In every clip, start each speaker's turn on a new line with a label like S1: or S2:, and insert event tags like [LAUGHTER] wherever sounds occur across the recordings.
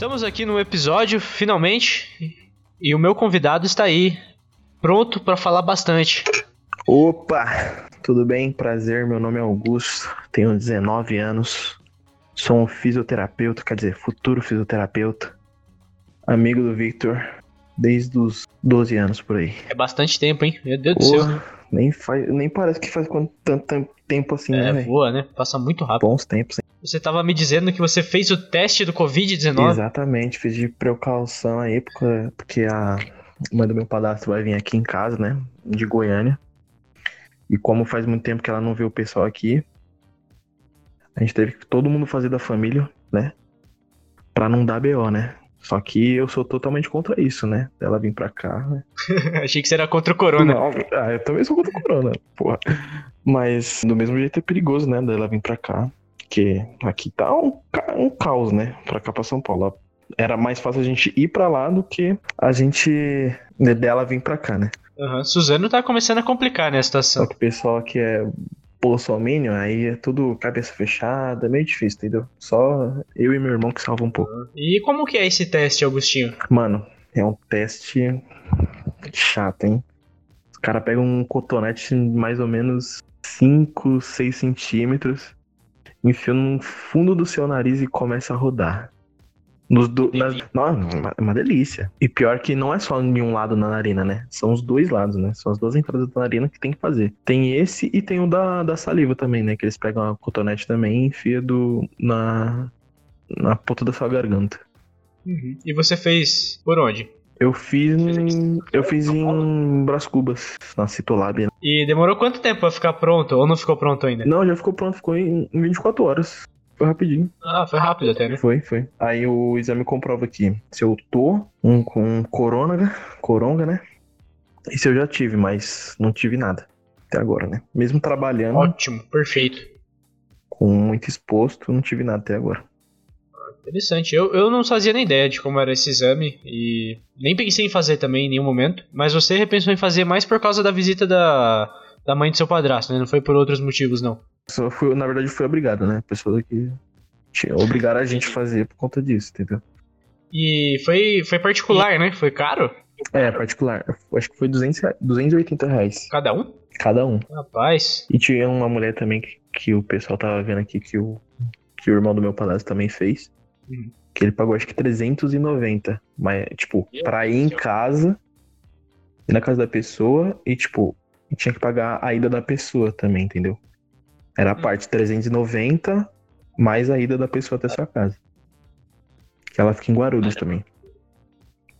S1: Estamos aqui no episódio, finalmente, e o meu convidado está aí, pronto para falar bastante.
S2: Opa, tudo bem? Prazer, meu nome é Augusto, tenho 19 anos, sou um fisioterapeuta, quer dizer, futuro fisioterapeuta, amigo do Victor, desde os 12 anos por aí.
S1: É bastante tempo, hein? Meu Deus do céu.
S2: Porra, nem, faz, nem parece que faz tanto tempo assim, né,
S1: É,
S2: velho?
S1: voa, né? Passa muito rápido.
S2: Bons tempos, hein?
S1: Você tava me dizendo que você fez o teste do Covid-19?
S2: Exatamente, fiz de precaução aí, porque, porque a mãe do meu padrasto vai vir aqui em casa, né? De Goiânia. E como faz muito tempo que ela não vê o pessoal aqui, a gente teve que todo mundo fazer da família, né? Pra não dar BO, né? Só que eu sou totalmente contra isso, né? Ela vir pra cá, né? [LAUGHS]
S1: Achei que você era contra o corona.
S2: Não, ah, eu também sou contra o corona, porra. Mas do mesmo jeito é perigoso, né? Dela vir pra cá. Porque aqui tá um, um caos, né? Pra cá pra São Paulo. Era mais fácil a gente ir pra lá do que a gente né, dela vir pra cá, né?
S1: Aham, Suzano tá começando a complicar, né, a
S2: Só
S1: situação.
S2: que o pessoal aqui é bolsominion, aí é tudo cabeça fechada, meio difícil, entendeu? Só eu e meu irmão que salvam um pouco.
S1: E como que é esse teste, Augustinho?
S2: Mano, é um teste chato, hein? Os caras pegam um cotonete de mais ou menos 5, 6 centímetros, enfiam no fundo do seu nariz e começa a rodar. Nos do... nas... É uma- delícia. E pior que não é só em um lado na narina, né? São os dois lados, né? São as duas entradas da narina que tem que fazer. Tem esse e tem o da, da saliva também, né? Que eles pegam a cotonete também e enfia do... na... na ponta da sua garganta.
S1: Uhum. E você fez por onde?
S2: Eu fiz em, eu fiz em Brás Cubas, na Citolab. né?
S1: E demorou quanto tempo pra ficar pronto? Ou não ficou pronto ainda?
S2: Não, já ficou pronto, ficou em, em 24 horas. Foi rapidinho.
S1: Ah, foi rápido até, né?
S2: Foi, foi. Aí o exame comprova aqui se eu tô um, com corona, coronga, né? E se eu já tive, mas não tive nada até agora, né? Mesmo trabalhando
S1: Ótimo, perfeito.
S2: com muito exposto, não tive nada até agora.
S1: Interessante. Eu, eu não fazia nem ideia de como era esse exame e nem pensei em fazer também em nenhum momento. Mas você repensou em fazer mais por causa da visita da, da mãe do seu padrasto, né? Não foi por outros motivos, não.
S2: Só fui, na verdade, fui obrigado, né? Pessoas que tinha- obrigaram a gente a fazer por conta disso, entendeu?
S1: E foi, foi particular, né? Foi caro?
S2: É, particular. Acho que foi 200, rea- 280 reais
S1: Cada um?
S2: cada um.
S1: Rapaz.
S2: E tinha uma mulher também que, que o pessoal tava vendo aqui que o, que o irmão do meu padrasto também fez.
S1: Uhum.
S2: Que ele pagou acho que 390. Mas, tipo, pra ir em casa, ir na casa da pessoa e, tipo, e tinha que pagar a ida da pessoa também, entendeu? Era a
S1: Hum.
S2: parte 390 mais a ida da pessoa até sua casa. Que ela fica em Guarulhos também.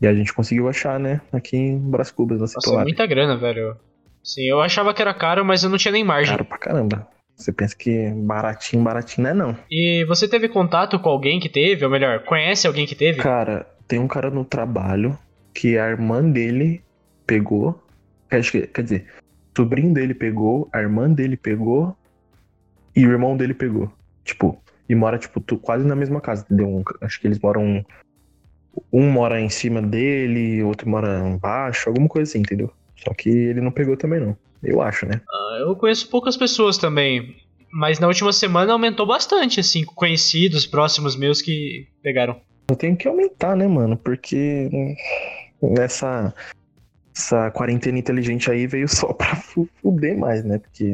S2: E a gente conseguiu achar, né? Aqui em Brás Cubas, na
S1: Nossa, é muita grana, velho. Sim, eu achava que era caro, mas eu não tinha nem margem.
S2: Caro pra caramba. Você pensa que baratinho, baratinho não é não.
S1: E você teve contato com alguém que teve? Ou melhor, conhece alguém que teve?
S2: Cara, tem um cara no trabalho que a irmã dele pegou. Quer, quer dizer, o sobrinho dele pegou, a irmã dele pegou e o irmão dele pegou. Tipo, e mora, tipo, tu- quase na mesma casa, entendeu? Um- acho que eles moram. Um mora em cima dele, outro mora embaixo, alguma coisa assim, entendeu? Só que ele não pegou também, não. Eu acho, né?
S1: Ah, Eu conheço poucas pessoas também. Mas na última semana aumentou bastante, assim, conhecidos, próximos meus que pegaram.
S2: Eu tenho que aumentar, né, mano? Porque hum, essa, essa quarentena inteligente aí veio só pra fu- fuder mais, né? Porque.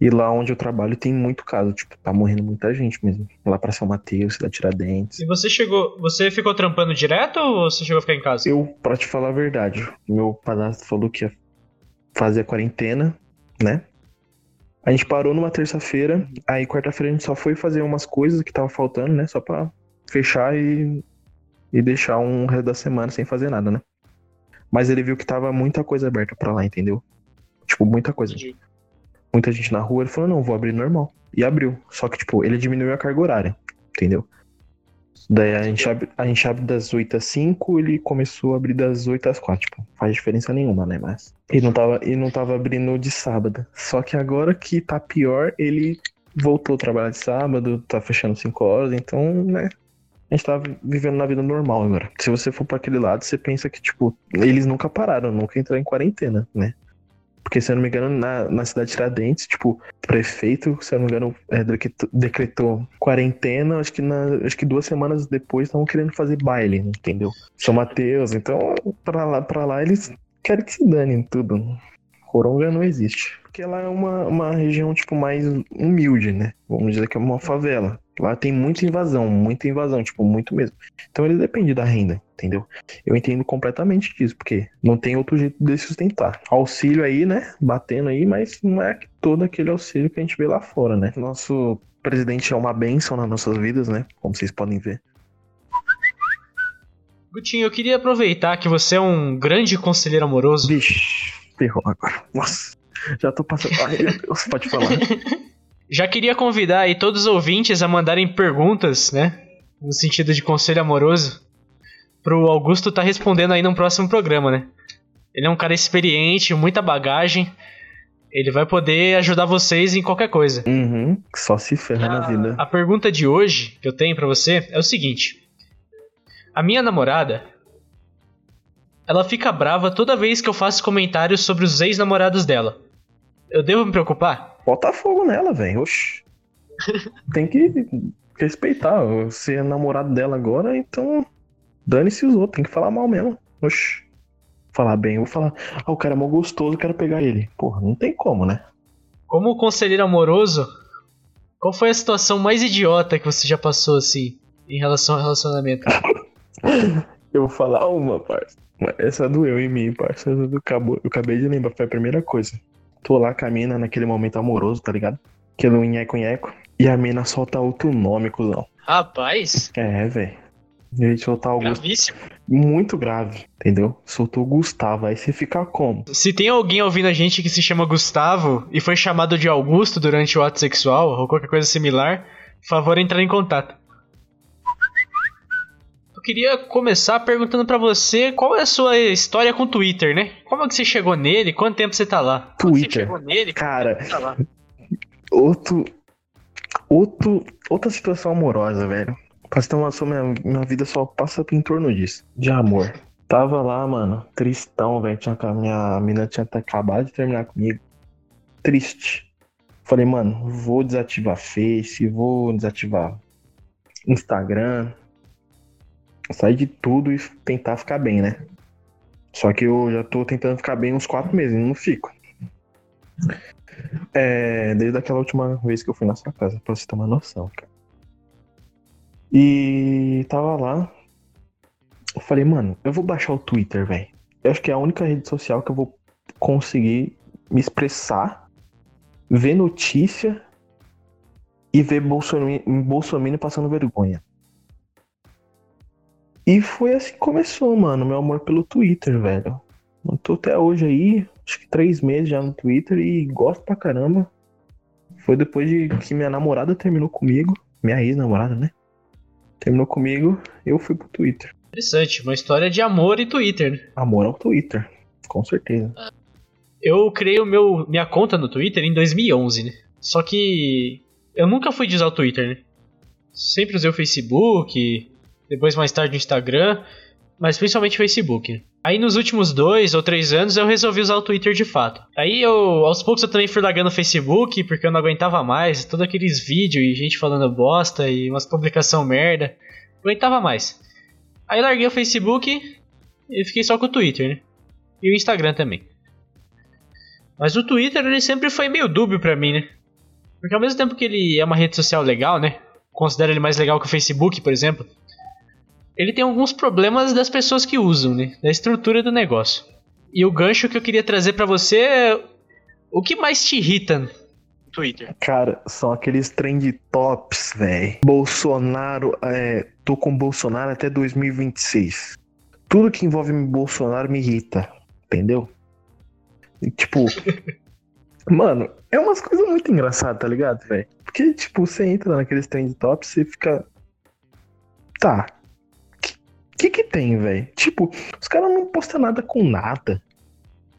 S2: E lá onde eu trabalho tem muito caso, tipo, tá morrendo muita gente mesmo. Lá pra São Mateus, Cidade Tiradentes.
S1: E você chegou. Você ficou trampando direto ou você chegou a ficar em casa?
S2: Eu, pra te falar a verdade, meu padrasto falou que ia fazer a quarentena, né? A gente parou numa terça-feira, aí quarta-feira a gente só foi fazer umas coisas que tava faltando, né? Só pra fechar e, e deixar um resto da semana sem fazer nada, né? Mas ele viu que tava muita coisa aberta pra lá, entendeu? Tipo, muita coisa.
S1: Entendi.
S2: Muita gente na rua, ele falou, não, vou abrir normal. E abriu. Só que, tipo, ele diminuiu a carga horária, entendeu? Daí a gente, abre, a gente abre das 8 às 5, ele começou a abrir das 8 às 4. Tipo, faz diferença nenhuma, né? Mas. E não tava, e não tava abrindo de sábado. Só que agora que tá pior, ele voltou a trabalhar de sábado, tá fechando 5 horas, então, né? A gente tá vivendo na vida normal agora. Se você for pra aquele lado, você pensa que, tipo, eles nunca pararam, nunca entraram em quarentena, né? Porque, se eu não me engano, na, na cidade de Tiradentes, tipo, o prefeito, se eu não me engano, é, decretou, quarentena, acho que, na, acho que duas semanas depois estavam querendo fazer baile, entendeu? São Mateus, então, pra lá, pra lá eles querem que se dane tudo. Coronga não existe. Porque lá é uma, uma região, tipo, mais humilde, né? Vamos dizer que é uma favela. Lá tem muita invasão, muita invasão, tipo, muito mesmo. Então ele depende da renda, entendeu? Eu entendo completamente disso, porque não tem outro jeito de sustentar. Auxílio aí, né? Batendo aí, mas não é todo aquele auxílio que a gente vê lá fora, né? Nosso presidente é uma benção nas nossas vidas, né? Como vocês podem ver.
S1: Gutinho, eu queria aproveitar que você é um grande conselheiro amoroso.
S2: Vixe, ferrou agora. Nossa, já tô passando. Ai, Deus, pode falar. [LAUGHS]
S1: Já queria convidar aí todos os ouvintes a mandarem perguntas, né? No sentido de conselho amoroso. Pro Augusto tá respondendo aí no próximo programa, né? Ele é um cara experiente, muita bagagem. Ele vai poder ajudar vocês em qualquer coisa.
S2: Uhum, só se ferra na vida.
S1: A pergunta de hoje que eu tenho para você é o seguinte: A minha namorada, ela fica brava toda vez que eu faço comentários sobre os ex-namorados dela. Eu devo me preocupar?
S2: Bota fogo nela, velho. Oxi. [LAUGHS] Tem que respeitar. Você é namorado dela agora, então dane-se os outros. Tem que falar mal mesmo. Oxi. Falar bem. Eu vou falar, ah, o cara é mó gostoso, quero pegar ele. Porra, não tem como, né?
S1: Como conselheiro amoroso, qual foi a situação mais idiota que você já passou, assim, em relação ao relacionamento? [LAUGHS]
S2: Eu vou falar uma, parça. Essa doeu em mim, parça. Eu acabei, eu acabei de lembrar, foi a primeira coisa. Tô lá com a mina naquele momento amoroso, tá ligado? Aquele nheco-nheco. E a mina solta outro nome, cuzão.
S1: Rapaz,
S2: É, velho. Ele soltar o Gustavo.
S1: gravíssimo.
S2: Muito grave, entendeu? Soltou o Gustavo. Aí você fica como?
S1: Se tem alguém ouvindo a gente que se chama Gustavo e foi chamado de Augusto durante o ato sexual ou qualquer coisa similar, por favor, entrar em contato. Eu queria começar perguntando pra você qual é a sua história com o Twitter, né? Como é que você chegou nele? Quanto tempo você tá lá? Como que Você
S2: Twitter.
S1: chegou nele?
S2: Cara,
S1: tá
S2: outro. Outro. Outra situação amorosa, velho. Pra você ter uma minha, minha vida só passa em torno disso. De amor. Tava lá, mano, tristão, velho. Minha mina tinha acabado de terminar comigo. Triste. Falei, mano, vou desativar Face, vou desativar Instagram. Sair de tudo e tentar ficar bem, né? Só que eu já tô tentando ficar bem uns quatro meses não fico. É, desde aquela última vez que eu fui na sua casa, pra você ter uma noção, cara. E tava lá. Eu falei, mano, eu vou baixar o Twitter, velho. Eu acho que é a única rede social que eu vou conseguir me expressar, ver notícia e ver Bolsonaro, Bolsonaro passando vergonha. E foi assim que começou, mano, meu amor pelo Twitter, velho. Eu tô até hoje aí, acho que três meses já no Twitter e gosto pra caramba. Foi depois de que minha namorada terminou comigo, minha ex-namorada, né? Terminou comigo, eu fui pro Twitter.
S1: Interessante, uma história de amor e Twitter, né?
S2: Amor ao Twitter, com certeza.
S1: Eu criei o meu, minha conta no Twitter em 2011, né? Só que eu nunca fui de usar o Twitter, né? Sempre usei o Facebook, depois mais tarde o Instagram, mas principalmente Facebook. Aí nos últimos dois ou três anos eu resolvi usar o Twitter de fato. Aí eu, aos poucos eu também fui largando o Facebook, porque eu não aguentava mais, todos aqueles vídeos e gente falando bosta e umas publicação merda. Não aguentava mais. Aí larguei o Facebook e fiquei só com o Twitter, né? E o Instagram também. Mas o Twitter ele sempre foi meio dúbio pra mim, né? Porque ao mesmo tempo que ele é uma rede social legal, né? Considero ele mais legal que o Facebook, por exemplo. Ele tem alguns problemas das pessoas que usam, né? Da estrutura do negócio. E o gancho que eu queria trazer pra você é o que mais te irrita no Twitter?
S2: Cara, são aqueles trend tops, velho. Bolsonaro, é, tô com Bolsonaro até 2026. Tudo que envolve Bolsonaro me irrita, entendeu? E, tipo, [LAUGHS] mano, é umas coisas muito engraçadas, tá ligado, velho? Porque, tipo, você entra naqueles trend tops e fica. Tá. Que que tem, velho? Tipo, os caras não postam nada com nada.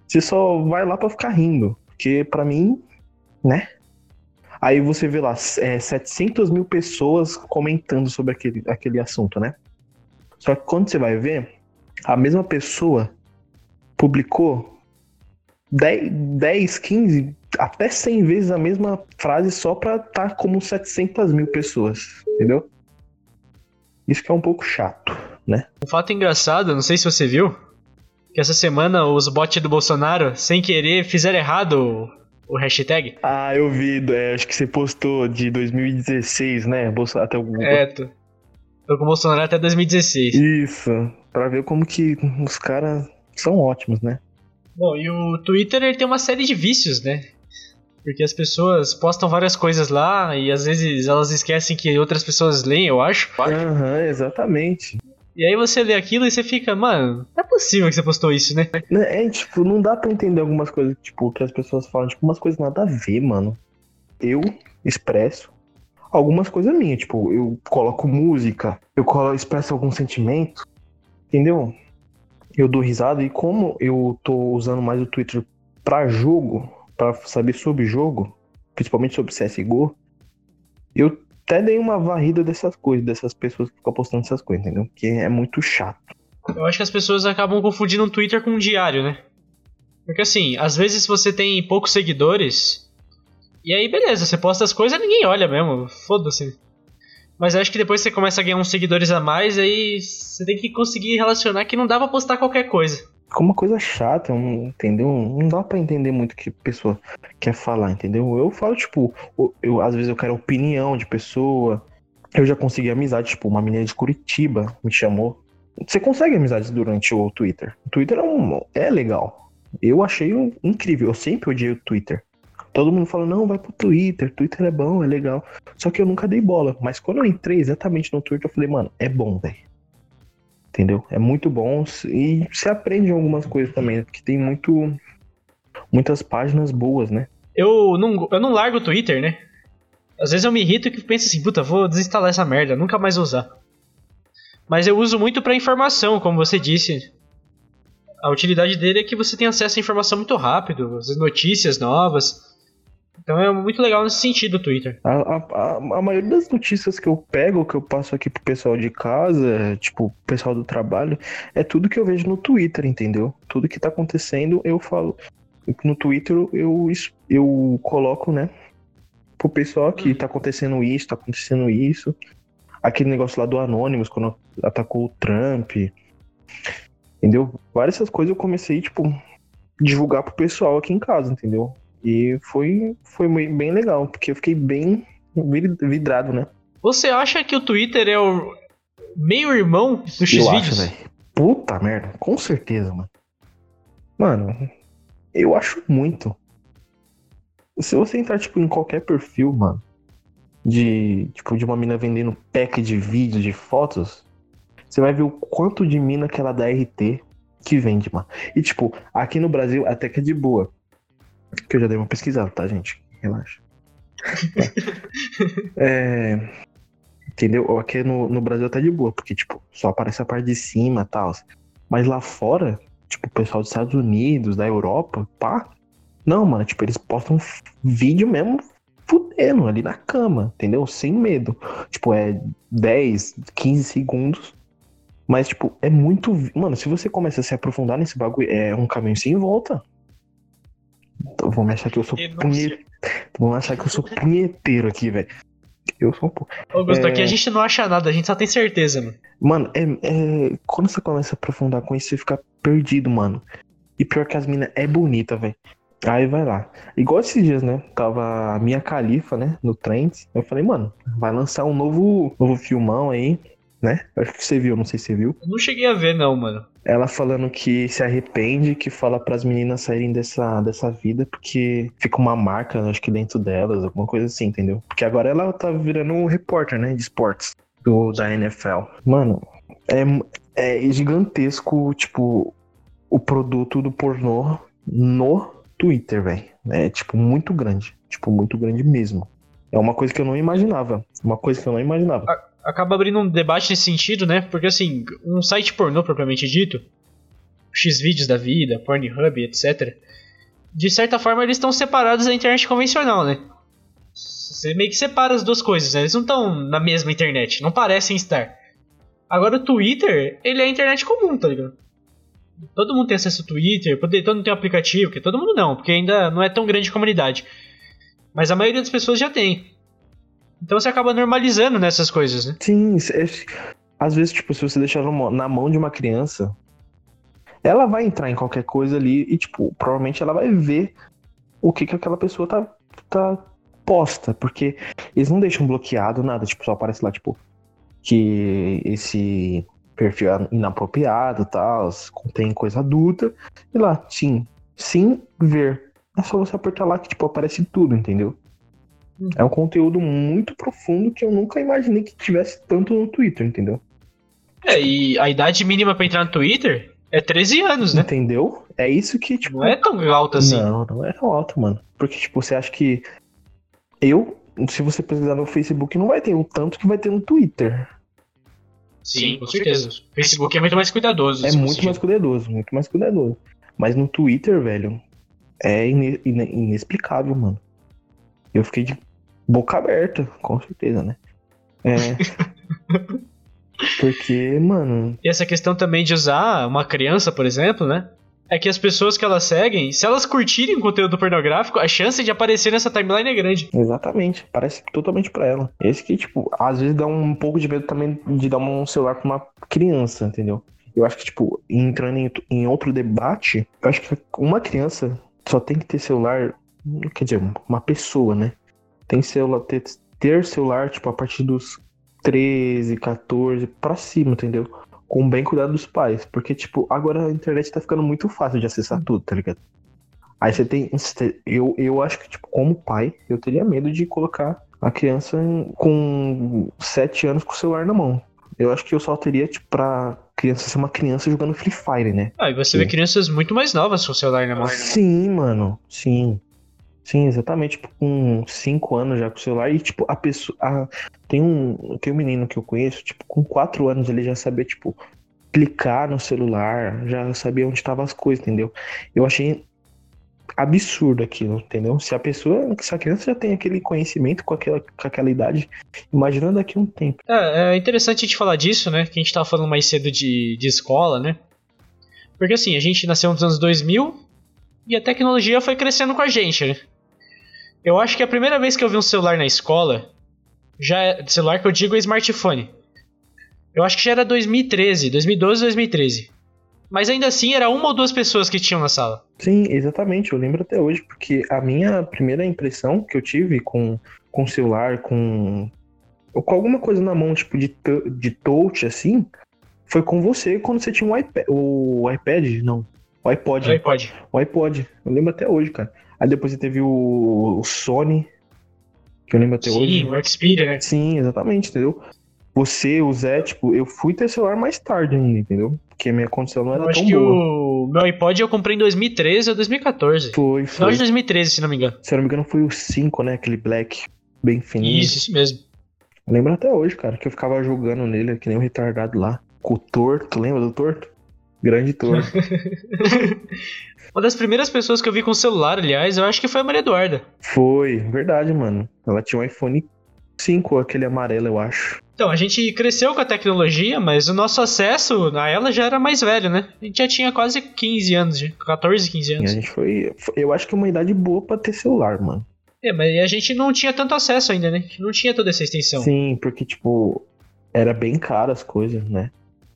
S2: Você só vai lá pra ficar rindo. Porque, pra mim, né? Aí você vê lá, é, 700 mil pessoas comentando sobre aquele, aquele assunto, né? Só que quando você vai ver, a mesma pessoa publicou 10, 10 15, até 100 vezes a mesma frase só pra estar tá como 700 mil pessoas, entendeu? Isso que é um pouco chato, né?
S1: Um fato engraçado, não sei se você viu, que essa semana os bots do Bolsonaro, sem querer, fizeram errado o, o hashtag.
S2: Ah, eu vi, é, acho que você postou de 2016, né? Bolsa, até o...
S1: É, tô, tô com o Bolsonaro até 2016.
S2: Isso, pra ver como que os caras são ótimos, né?
S1: Bom, e o Twitter ele tem uma série de vícios, né? Porque as pessoas postam várias coisas lá e às vezes elas esquecem que outras pessoas leem, eu acho.
S2: Aham, uhum, exatamente.
S1: E aí você lê aquilo e você fica, mano, não é possível que você postou isso, né?
S2: É, tipo, não dá pra entender algumas coisas, tipo, que as pessoas falam, tipo, umas coisas nada a ver, mano. Eu expresso algumas coisas minhas, tipo, eu coloco música, eu colo, expresso algum sentimento, entendeu? eu dou risada e como eu tô usando mais o Twitter para jogo, para saber sobre jogo, principalmente sobre CSGO, eu até dei uma varrida dessas coisas, dessas pessoas que ficam postando essas coisas, entendeu? Que é muito chato.
S1: Eu acho que as pessoas acabam confundindo o Twitter com um diário, né? Porque assim, às vezes você tem poucos seguidores, e aí beleza, você posta as coisas e ninguém olha mesmo, foda-se. Mas acho que depois você começa a ganhar uns seguidores a mais, aí você tem que conseguir relacionar que não dá pra postar qualquer coisa.
S2: Ficou uma coisa chata, entendeu? Não dá para entender muito o que a pessoa quer falar, entendeu? Eu falo, tipo, eu, às vezes eu quero opinião de pessoa. Eu já consegui amizade, tipo, uma menina de Curitiba me chamou. Você consegue amizades durante o Twitter. O Twitter é, um, é legal. Eu achei incrível. Eu sempre odiei o Twitter. Todo mundo fala, não, vai pro Twitter, Twitter é bom, é legal. Só que eu nunca dei bola. Mas quando eu entrei exatamente no Twitter, eu falei, mano, é bom, velho. Entendeu? É muito bom. E se aprende algumas coisas também, porque tem muito. Muitas páginas boas, né?
S1: Eu não, eu não largo o Twitter, né? Às vezes eu me irrito e penso assim, puta, vou desinstalar essa merda, nunca mais usar. Mas eu uso muito para informação, como você disse. A utilidade dele é que você tem acesso à informação muito rápido, as notícias novas. Então é muito legal nesse sentido o Twitter.
S2: A, a, a, maioria das notícias que eu pego, que eu passo aqui pro pessoal de casa, tipo, pessoal do trabalho, é tudo que eu vejo no Twitter, entendeu? Tudo que tá acontecendo, eu falo. No Twitter eu, eu coloco, né? Pro pessoal que tá acontecendo isso, tá acontecendo isso. Aquele negócio lá do Anonymous, quando atacou o Trump. Entendeu? Várias essas coisas eu comecei, tipo, divulgar pro pessoal aqui em casa, entendeu? E foi, foi bem legal, porque eu fiquei bem vidrado, né?
S1: Você acha que o Twitter é o meio irmão do
S2: X-Vídeos? Puta merda, com certeza, mano. Mano, eu acho muito. Se você entrar, tipo, em qualquer perfil, mano, de, tipo, de uma mina vendendo pack de vídeos, de fotos, você vai ver o quanto de mina que ela dá RT que vende, mano. E, tipo, aqui no Brasil até que é de boa. Que eu já dei uma pesquisada, tá, gente? Relaxa. é, entendeu? Aqui no, no Brasil tá de boa, porque, tipo, só aparece a parte de cima e tal. Mas lá fora, tipo, o pessoal dos Estados Unidos, da Europa, pá. Não, mano, tipo, eles postam vídeo mesmo fudendo ali na cama, entendeu? Sem medo. Tipo, é 10, 15 segundos. Mas, tipo, é muito. Mano, se você começa a se aprofundar nesse bagulho, é um caminho sem volta. Então, vão achar que eu sou punheteiro. Vão achar que eu sou punheteiro aqui, velho. Eu sou um pouco.
S1: Augusto, é... aqui a gente não acha nada, a gente só tem certeza, mano.
S2: Mano, é, é... quando você começa a aprofundar com isso, você fica perdido, mano. E pior que as minas é bonita, velho. Aí vai lá. Igual esses dias, né? Tava a minha califa, né? No trend. Eu falei, mano, vai lançar um novo, novo filmão aí né? Acho que você viu, não sei se você viu.
S1: Eu não cheguei a ver, não, mano.
S2: Ela falando que se arrepende, que fala para as meninas saírem dessa, dessa vida porque fica uma marca, acho que dentro delas, alguma coisa assim, entendeu? Porque agora ela tá virando um repórter, né, de esportes do, da NFL. Mano, é, é gigantesco, tipo, o produto do pornô no Twitter, velho. É, tipo, muito grande. Tipo, muito grande mesmo. É uma coisa que eu não imaginava. Uma coisa que eu não imaginava
S1: acaba abrindo um debate nesse sentido, né? Porque assim, um site pornô propriamente dito, X-Vídeos da vida, Pornhub, etc. De certa forma, eles estão separados da internet convencional, né? Você meio que separa as duas coisas, né? Eles não estão na mesma internet, não parecem estar. Agora o Twitter, ele é a internet comum, tá ligado? todo mundo tem acesso ao Twitter, todo mundo tem um aplicativo, porque todo mundo não, porque ainda não é tão grande a comunidade. Mas a maioria das pessoas já tem. Então você acaba normalizando nessas coisas, né?
S2: Sim, é, às vezes, tipo, se você deixar na mão de uma criança, ela vai entrar em qualquer coisa ali e, tipo, provavelmente ela vai ver o que, que aquela pessoa tá, tá posta, porque eles não deixam bloqueado nada, tipo, só aparece lá, tipo, que esse perfil é inapropriado tal, contém coisa adulta, e lá, sim, sim ver. É só você apertar lá que, tipo, aparece tudo, entendeu? É um conteúdo muito profundo que eu nunca imaginei que tivesse tanto no Twitter, entendeu?
S1: É, e a idade mínima para entrar no Twitter é 13 anos, né?
S2: Entendeu? É isso que, tipo.
S1: Não é tão alto assim.
S2: Não, não é tão alto, mano. Porque, tipo, você acha que. Eu, se você pesquisar no Facebook, não vai ter o tanto que vai ter no Twitter.
S1: Sim, com certeza. O Facebook é muito mais cuidadoso.
S2: É muito mais cuidadoso, muito mais cuidadoso. Mas no Twitter, velho, é inexplicável, mano. Eu fiquei de boca aberta, com certeza, né? É. [LAUGHS] Porque, mano.
S1: E essa questão também de usar uma criança, por exemplo, né? É que as pessoas que elas seguem, se elas curtirem o conteúdo pornográfico, a chance de aparecer nessa timeline é grande.
S2: Exatamente. Parece totalmente pra ela. Esse que, tipo, às vezes dá um pouco de medo também de dar um celular pra uma criança, entendeu? Eu acho que, tipo, entrando em, em outro debate, eu acho que uma criança só tem que ter celular. Quer dizer, uma pessoa, né? Tem celular, ter, ter celular, tipo, a partir dos 13, 14, pra cima, entendeu? Com bem cuidado dos pais. Porque, tipo, agora a internet tá ficando muito fácil de acessar tudo, tá ligado? Aí você tem. Eu, eu acho que, tipo, como pai, eu teria medo de colocar a criança com 7 anos com o celular na mão. Eu acho que eu só teria, tipo, pra criança ser uma criança jogando Free Fire, né?
S1: Ah, e você Sim. vê crianças muito mais novas com o celular na mão.
S2: Sim, mano. Sim. Sim, exatamente, tipo, com 5 anos já com o celular. E, tipo, a pessoa. A, tem, um, tem um menino que eu conheço, tipo, com 4 anos ele já sabia, tipo, clicar no celular, já sabia onde estavam as coisas, entendeu? Eu achei absurdo aquilo, entendeu? Se a pessoa, se a criança já tem aquele conhecimento com aquela, com aquela idade, imagina daqui a um tempo.
S1: É, é interessante a gente falar disso, né? Que a gente tava falando mais cedo de, de escola, né? Porque assim, a gente nasceu nos anos 2000, e a tecnologia foi crescendo com a gente, né? Eu acho que a primeira vez que eu vi um celular na escola, já é, celular que eu digo é smartphone. Eu acho que já era 2013, 2012, 2013. Mas ainda assim era uma ou duas pessoas que tinham na sala.
S2: Sim, exatamente. Eu lembro até hoje, porque a minha primeira impressão que eu tive com, com celular, com, com alguma coisa na mão, tipo de, de touch, assim, foi com você quando você tinha um iPad. O iPad? Não. O iPod.
S1: O iPod.
S2: O iPod. Eu lembro até hoje, cara. Aí depois você teve o, o Sony, que eu lembro até
S1: Sim,
S2: hoje.
S1: Sim, o Xperia, né?
S2: Sim, exatamente, entendeu? Você, o Zé, tipo, eu fui ter celular mais tarde ainda, entendeu? Porque a minha condição não era eu
S1: acho
S2: tão
S1: que
S2: boa.
S1: o meu iPod eu comprei em 2013 ou 2014.
S2: Foi, foi. Final
S1: de 2013, se não me engano.
S2: Se eu não me engano, foi o 5, né? Aquele black, bem fininho.
S1: Isso, isso mesmo.
S2: Eu lembro até hoje, cara, que eu ficava jogando nele, que nem um retardado lá. Com o Torto, lembra do Torto? Grande torre. [LAUGHS]
S1: Uma das primeiras pessoas que eu vi com celular, aliás, eu acho que foi a Maria Eduarda.
S2: Foi, verdade, mano. Ela tinha um iPhone 5, aquele amarelo, eu acho.
S1: Então, a gente cresceu com a tecnologia, mas o nosso acesso a ela já era mais velho, né? A gente já tinha quase 15 anos, 14, 15 anos.
S2: E a gente foi. Eu acho que é uma idade boa pra ter celular, mano.
S1: É, mas a gente não tinha tanto acesso ainda, né? A gente não tinha toda essa extensão.
S2: Sim, porque, tipo, era bem caro as coisas, né?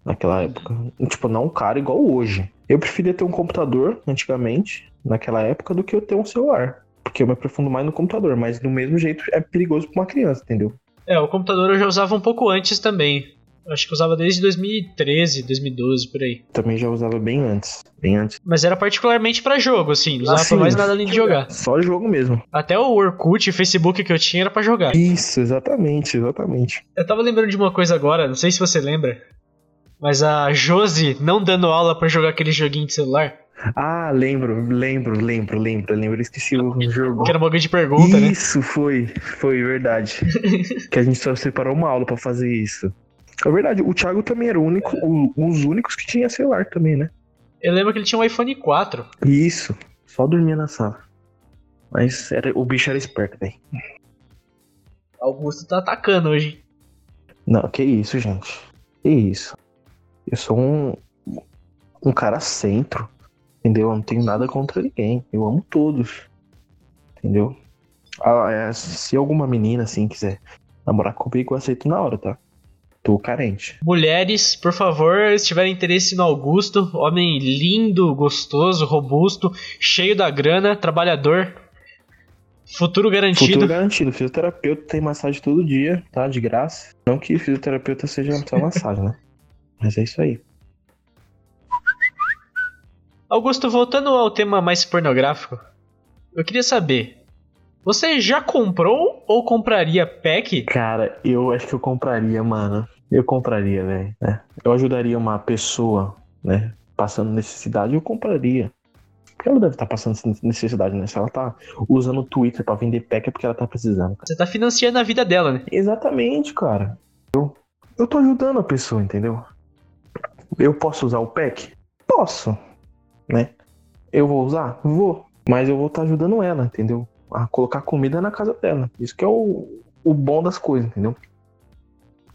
S2: Naquela época. Tipo, não caro igual hoje. Eu preferia ter um computador antigamente, naquela época, do que eu ter um celular. Porque eu me aprofundo mais no computador, mas do mesmo jeito é perigoso pra uma criança, entendeu?
S1: É, o computador eu já usava um pouco antes também. Acho que usava desde 2013, 2012, por aí.
S2: Também já usava bem antes. Bem antes.
S1: Mas era particularmente para jogo, assim. Não usava assim, pra mais nada além de jogar.
S2: Só jogo mesmo.
S1: Até o Orkut e Facebook que eu tinha era para jogar.
S2: Isso, exatamente, exatamente.
S1: Eu tava lembrando de uma coisa agora, não sei se você lembra. Mas a Josi não dando aula para jogar aquele joguinho de celular.
S2: Ah, lembro, lembro, lembro, lembro, lembro. Esqueci o [LAUGHS] jogo.
S1: Que era uma grande pergunta,
S2: isso,
S1: né?
S2: Isso, foi, foi verdade. [LAUGHS] que a gente só separou uma aula para fazer isso. É verdade, o Thiago também era o único, o, os únicos que tinha celular também, né?
S1: Eu lembro que ele tinha um iPhone 4.
S2: Isso, só dormia na sala. Mas era, o bicho era esperto, velho.
S1: Augusto tá atacando hoje.
S2: Não, que isso, gente. Que isso. Eu sou um, um cara centro. Entendeu? Eu não tenho nada contra ninguém. Eu amo todos. Entendeu? Ah, é, se alguma menina assim quiser namorar comigo, eu aceito na hora, tá? Tô carente.
S1: Mulheres, por favor, se tiverem interesse no Augusto, homem lindo, gostoso, robusto, cheio da grana, trabalhador, futuro garantido.
S2: Futuro garantido. Fisioterapeuta tem massagem todo dia, tá? De graça. Não que fisioterapeuta seja só massagem, né? [LAUGHS] Mas é isso aí.
S1: Augusto, voltando ao tema mais pornográfico, eu queria saber, você já comprou ou compraria pack?
S2: Cara, eu acho que eu compraria, mano. Eu compraria, velho. Né? Eu ajudaria uma pessoa, né? Passando necessidade, eu compraria. Porque ela deve estar tá passando necessidade, né? Se ela tá usando o Twitter para vender pack é porque ela tá precisando.
S1: Você tá financiando a vida dela, né?
S2: Exatamente, cara. Eu, eu tô ajudando a pessoa, entendeu? Eu posso usar o pack? Posso, né? Eu vou usar? Vou. Mas eu vou estar tá ajudando ela, entendeu? A colocar comida na casa dela. Isso que é o, o bom das coisas, entendeu?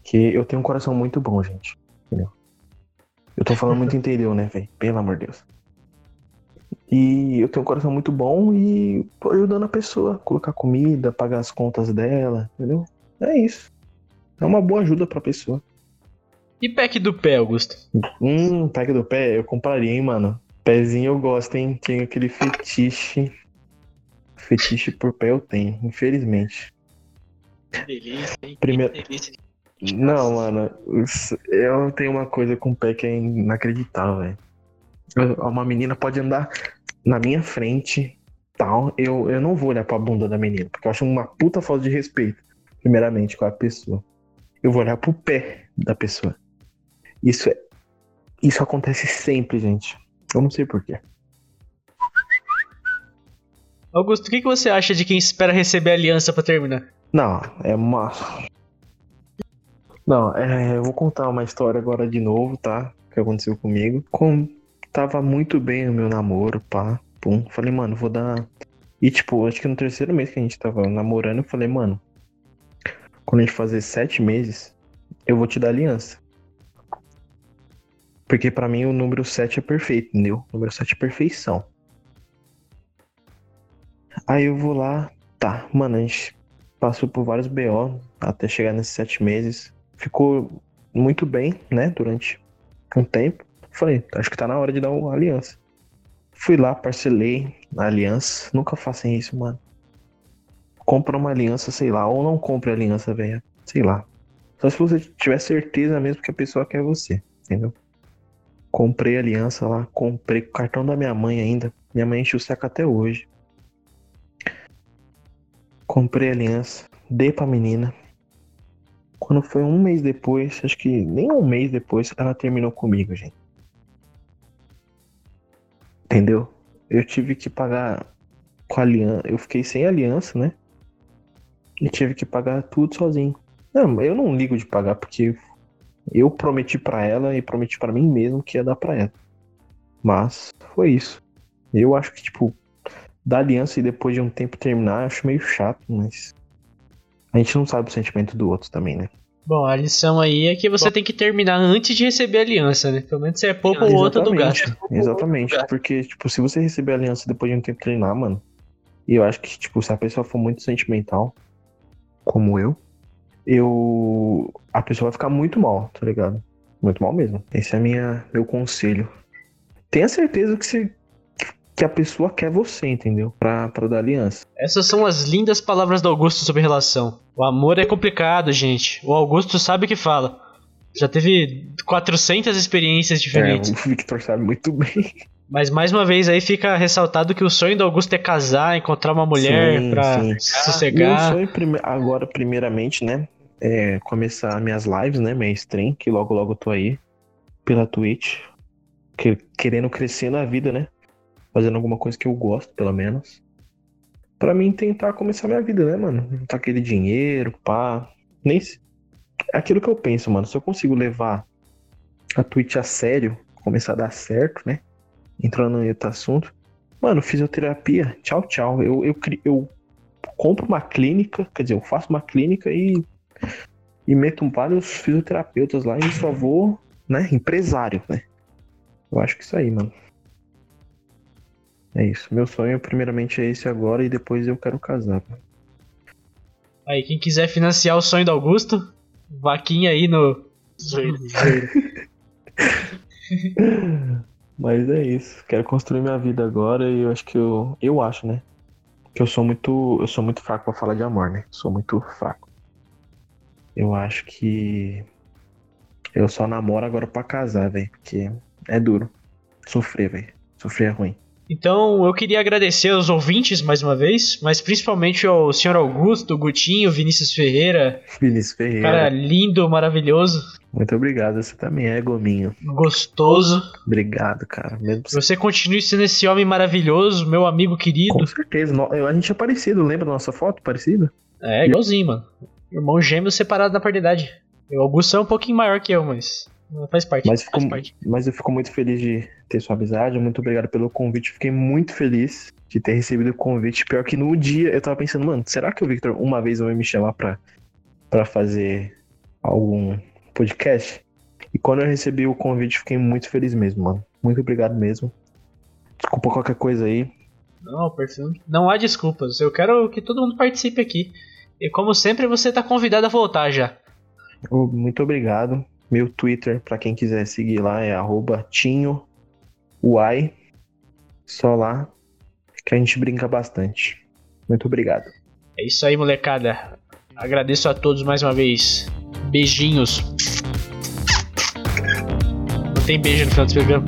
S2: Que eu tenho um coração muito bom, gente. Entendeu? Eu tô falando muito [LAUGHS] interior, né, velho? Pelo amor de Deus. E eu tenho um coração muito bom e tô ajudando a pessoa a colocar comida, pagar as contas dela, entendeu? É isso. É uma boa ajuda pra pessoa.
S1: E pack do pé, Augusto?
S2: Hum, pack do pé, eu compraria, hein, mano. Pezinho eu gosto, hein? Tenho aquele fetiche. Fetiche por pé eu tenho, infelizmente.
S1: Que delícia, hein?
S2: Primeiro... Que delícia. Não, mano, eu tenho uma coisa com o pé que é inacreditável, velho. Uma menina pode andar na minha frente, tal, eu, eu não vou olhar pra bunda da menina, porque eu acho uma puta falta de respeito, primeiramente, com a pessoa. Eu vou olhar pro pé da pessoa. Isso é. Isso acontece sempre, gente. Eu não sei porquê.
S1: Augusto, o que, que você acha de quem espera receber a aliança para terminar?
S2: Não, é uma. Não, é, eu vou contar uma história agora de novo, tá? Que aconteceu comigo. Com... Tava muito bem o meu namoro, pá. Pum. Falei, mano, vou dar. E tipo, acho que no terceiro mês que a gente tava namorando, eu falei, mano, quando a gente fazer sete meses, eu vou te dar aliança. Porque para mim o número 7 é perfeito, entendeu? O número 7 é perfeição. Aí eu vou lá, tá, mano, a gente passou por vários BO até chegar nesses sete meses. Ficou muito bem, né, durante um tempo. Falei, acho que tá na hora de dar uma aliança. Fui lá, parcelei a aliança. Nunca façam isso, mano. Compra uma aliança, sei lá, ou não compre aliança, velho. Sei lá. Só se você tiver certeza mesmo que a pessoa quer você, entendeu? Comprei aliança lá, comprei o cartão da minha mãe ainda. Minha mãe enche o saco até hoje. Comprei aliança, dei pra menina. Quando foi um mês depois, acho que nem um mês depois, ela terminou comigo, gente. Entendeu? Eu tive que pagar com aliança. Eu fiquei sem aliança, né? E tive que pagar tudo sozinho. Não, eu não ligo de pagar porque eu prometi para ela e prometi para mim mesmo que ia dar para ela. Mas foi isso. Eu acho que, tipo, dar aliança e depois de um tempo terminar, eu acho meio chato, mas. A gente não sabe o sentimento do outro também, né?
S1: Bom, a lição aí é que você Bom, tem que terminar antes de receber a aliança, né? Pelo menos você é pouco ou outro do gasto.
S2: Exatamente, porque, tipo, se você receber a aliança depois de um tempo terminar, mano, e eu acho que, tipo, se a pessoa for muito sentimental, como eu, eu. A pessoa vai ficar muito mal, tá ligado? Muito mal mesmo. Esse é minha, meu conselho. Tenha certeza que você que a pessoa quer você, entendeu? Pra, pra dar aliança.
S1: Essas são as lindas palavras do Augusto sobre relação. O amor é complicado, gente. O Augusto sabe o que fala. Já teve 400 experiências diferentes. É,
S2: o Victor sabe muito bem. [LAUGHS]
S1: Mas mais uma vez aí fica ressaltado que o sonho do Augusto é casar, encontrar uma mulher sim, pra sim. sossegar.
S2: Meu sonho prime agora, primeiramente, né? É, começar minhas lives, né? Minha stream, que logo logo eu tô aí pela Twitch. Que, querendo crescer na vida, né? Fazendo alguma coisa que eu gosto, pelo menos. Pra mim tentar começar minha vida, né, mano? Tá aquele dinheiro, pá. Nem se... É aquilo que eu penso, mano. Se eu consigo levar a Twitch a sério, começar a dar certo, né? Entrando em outro assunto. Mano, fisioterapia, tchau, tchau. Eu, eu, eu compro uma clínica, quer dizer, eu faço uma clínica e e meto vários fisioterapeutas lá e só vou, né, empresário, né? Eu acho que isso aí, mano. É isso. Meu sonho, primeiramente, é esse agora e depois eu quero casar. Mano.
S1: Aí, quem quiser financiar o sonho do Augusto, vaquinha aí no. [LAUGHS]
S2: Mas é isso. Quero construir minha vida agora e eu acho que eu. Eu acho, né? Que eu sou muito. Eu sou muito fraco pra falar de amor, né? Sou muito fraco. Eu acho que. Eu só namoro agora pra casar, velho. Porque é duro. Sofrer, velho. Sofrer é ruim.
S1: Então eu queria agradecer aos ouvintes mais uma vez, mas principalmente ao senhor Augusto, Gutinho, Vinícius Ferreira.
S2: Vinícius Ferreira.
S1: Cara lindo, maravilhoso.
S2: Muito obrigado, você também é gominho.
S1: Gostoso.
S2: Obrigado, cara. Mesmo...
S1: Você continue sendo esse homem maravilhoso, meu amigo querido.
S2: Com certeza. A gente é parecido, lembra da nossa foto? Parecido?
S1: É, igualzinho, mano. Irmão gêmeo separado da paridade. O Augusto é um pouquinho maior que eu, mas faz parte.
S2: Mas,
S1: fico,
S2: faz parte. mas eu fico muito feliz de ter sua amizade. Muito obrigado pelo convite. Fiquei muito feliz de ter recebido o convite. Pior que no dia eu tava pensando, mano, será que o Victor uma vez vai me chamar pra, pra fazer algum podcast? E quando eu recebi o convite, fiquei muito feliz mesmo, mano. Muito obrigado mesmo. Desculpa qualquer coisa aí.
S1: Não, perfeito. Não há desculpas. Eu quero que todo mundo participe aqui. E como sempre, você tá convidado a voltar já.
S2: Muito obrigado. Meu Twitter, para quem quiser seguir lá, é TinhoUai. Só lá que a gente brinca bastante. Muito obrigado.
S1: É isso aí, molecada. Agradeço a todos mais uma vez. Beijinhos. Não tem beijo no final do programa.